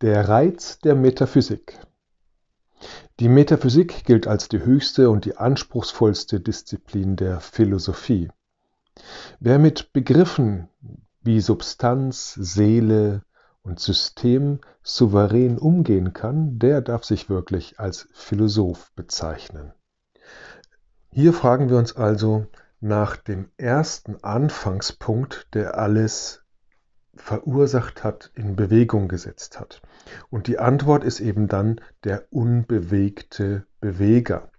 Der Reiz der Metaphysik. Die Metaphysik gilt als die höchste und die anspruchsvollste Disziplin der Philosophie. Wer mit Begriffen wie Substanz, Seele und System souverän umgehen kann, der darf sich wirklich als Philosoph bezeichnen. Hier fragen wir uns also nach dem ersten Anfangspunkt, der alles verursacht hat, in Bewegung gesetzt hat. Und die Antwort ist eben dann der unbewegte Beweger.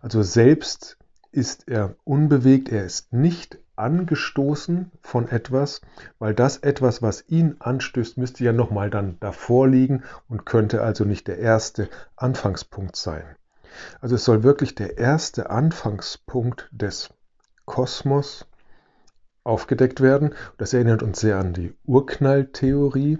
Also selbst ist er unbewegt, er ist nicht angestoßen von etwas, weil das etwas, was ihn anstößt, müsste ja nochmal dann davor liegen und könnte also nicht der erste Anfangspunkt sein. Also es soll wirklich der erste Anfangspunkt des Kosmos aufgedeckt werden. Das erinnert uns sehr an die Urknalltheorie.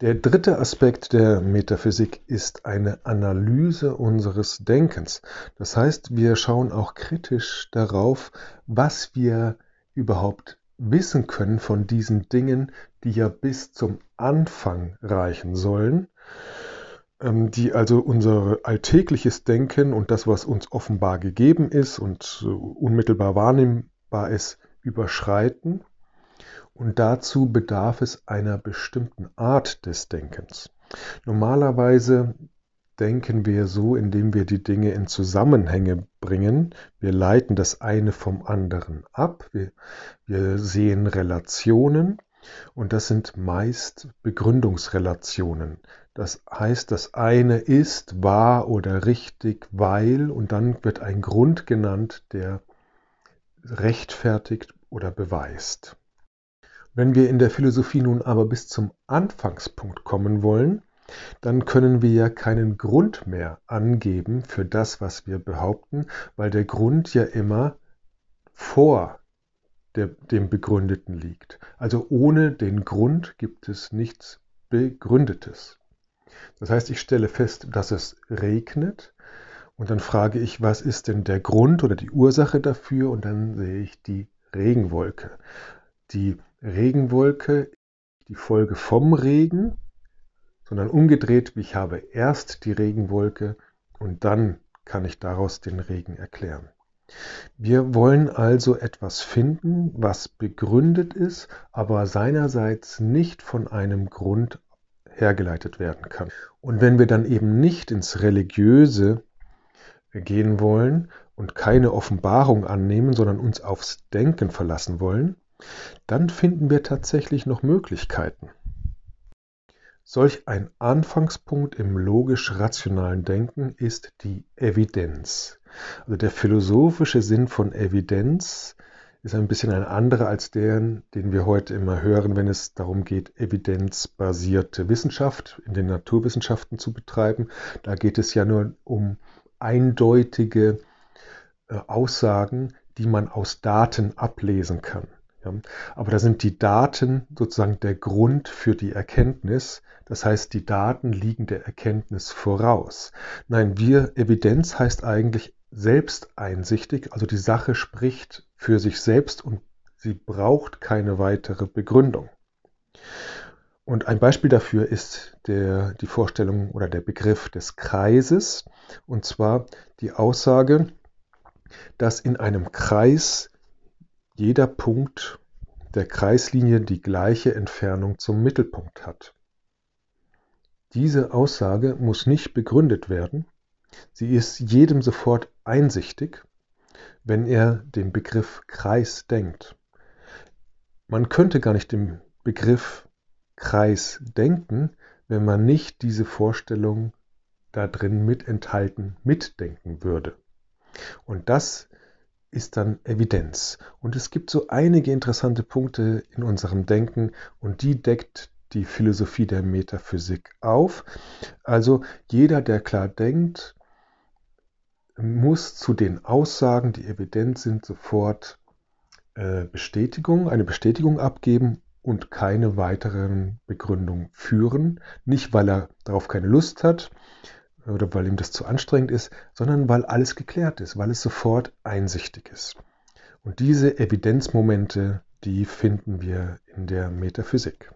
Der dritte Aspekt der Metaphysik ist eine Analyse unseres Denkens. Das heißt, wir schauen auch kritisch darauf, was wir überhaupt wissen können von diesen Dingen, die ja bis zum Anfang reichen sollen, ähm, die also unser alltägliches Denken und das, was uns offenbar gegeben ist und unmittelbar wahrnehmbar war es überschreiten und dazu bedarf es einer bestimmten Art des Denkens. Normalerweise denken wir so, indem wir die Dinge in Zusammenhänge bringen. Wir leiten das eine vom anderen ab. Wir, wir sehen Relationen und das sind meist Begründungsrelationen. Das heißt, das eine ist wahr oder richtig, weil und dann wird ein Grund genannt, der rechtfertigt oder beweist. Wenn wir in der Philosophie nun aber bis zum Anfangspunkt kommen wollen, dann können wir ja keinen Grund mehr angeben für das, was wir behaupten, weil der Grund ja immer vor der, dem Begründeten liegt. Also ohne den Grund gibt es nichts Begründetes. Das heißt, ich stelle fest, dass es regnet, und dann frage ich, was ist denn der Grund oder die Ursache dafür? Und dann sehe ich die Regenwolke. Die Regenwolke, die Folge vom Regen, sondern umgedreht, ich habe erst die Regenwolke und dann kann ich daraus den Regen erklären. Wir wollen also etwas finden, was begründet ist, aber seinerseits nicht von einem Grund hergeleitet werden kann. Und wenn wir dann eben nicht ins Religiöse gehen wollen und keine Offenbarung annehmen, sondern uns aufs Denken verlassen wollen, dann finden wir tatsächlich noch Möglichkeiten. Solch ein Anfangspunkt im logisch-rationalen Denken ist die Evidenz. Also der philosophische Sinn von Evidenz ist ein bisschen ein anderer als der, den wir heute immer hören, wenn es darum geht, evidenzbasierte Wissenschaft in den Naturwissenschaften zu betreiben. Da geht es ja nur um eindeutige äh, Aussagen, die man aus Daten ablesen kann. Aber da sind die Daten sozusagen der Grund für die Erkenntnis. Das heißt, die Daten liegen der Erkenntnis voraus. Nein, wir, Evidenz heißt eigentlich selbsteinsichtig, also die Sache spricht für sich selbst und sie braucht keine weitere Begründung. Und ein Beispiel dafür ist der, die Vorstellung oder der Begriff des Kreises, und zwar die Aussage, dass in einem Kreis jeder Punkt der Kreislinie die gleiche Entfernung zum Mittelpunkt hat. Diese Aussage muss nicht begründet werden, sie ist jedem sofort einsichtig, wenn er den Begriff Kreis denkt. Man könnte gar nicht den Begriff Kreis denken, wenn man nicht diese Vorstellung da drin mit enthalten mitdenken würde. Und das ist dann Evidenz. Und es gibt so einige interessante Punkte in unserem Denken und die deckt die Philosophie der Metaphysik auf. Also jeder, der klar denkt, muss zu den Aussagen, die evident sind, sofort äh, Bestätigung, eine Bestätigung abgeben und keine weiteren Begründungen führen. Nicht, weil er darauf keine Lust hat oder weil ihm das zu anstrengend ist, sondern weil alles geklärt ist, weil es sofort einsichtig ist. Und diese Evidenzmomente, die finden wir in der Metaphysik.